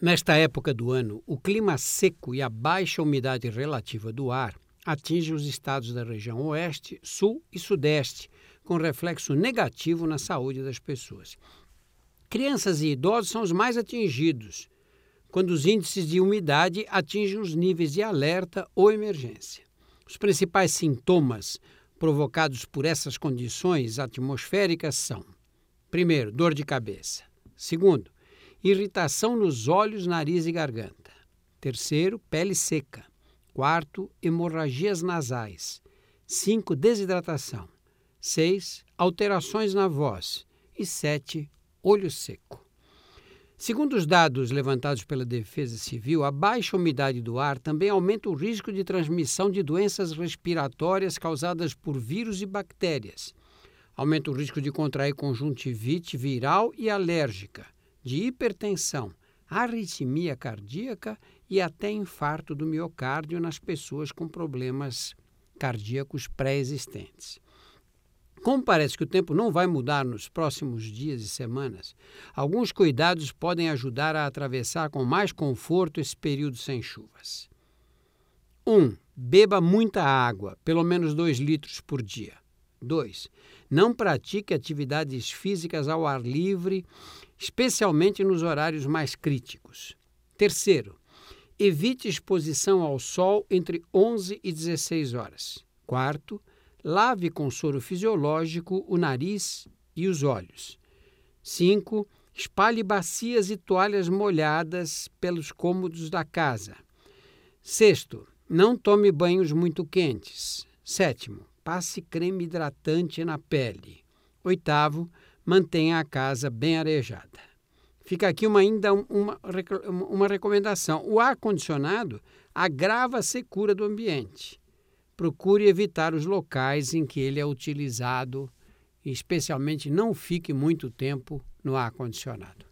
Nesta época do ano, o clima seco e a baixa umidade relativa do ar atingem os estados da região Oeste, Sul e Sudeste, com reflexo negativo na saúde das pessoas. Crianças e idosos são os mais atingidos, quando os índices de umidade atingem os níveis de alerta ou emergência. Os principais sintomas provocados por essas condições atmosféricas são: primeiro, dor de cabeça. Segundo, irritação nos olhos, nariz e garganta. Terceiro, pele seca. Quarto, hemorragias nasais. Cinco, desidratação. Seis, alterações na voz. E sete, olho seco. Segundo os dados levantados pela Defesa Civil, a baixa umidade do ar também aumenta o risco de transmissão de doenças respiratórias causadas por vírus e bactérias. Aumenta o risco de contrair conjuntivite viral e alérgica de hipertensão, arritmia cardíaca e até infarto do miocárdio nas pessoas com problemas cardíacos pré-existentes. Como parece que o tempo não vai mudar nos próximos dias e semanas, alguns cuidados podem ajudar a atravessar com mais conforto esse período sem chuvas. 1. Um, beba muita água, pelo menos 2 litros por dia. 2. Não pratique atividades físicas ao ar livre, especialmente nos horários mais críticos. Terceiro, evite exposição ao sol entre 11 e 16 horas. Quarto, lave com soro fisiológico o nariz e os olhos. 5. Espalhe bacias e toalhas molhadas pelos cômodos da casa. Sexto, não tome banhos muito quentes. Sétimo, passe creme hidratante na pele. Oitavo, mantenha a casa bem arejada. Fica aqui uma, ainda uma, uma recomendação: o ar-condicionado agrava a secura do ambiente. Procure evitar os locais em que ele é utilizado, especialmente não fique muito tempo no ar-condicionado.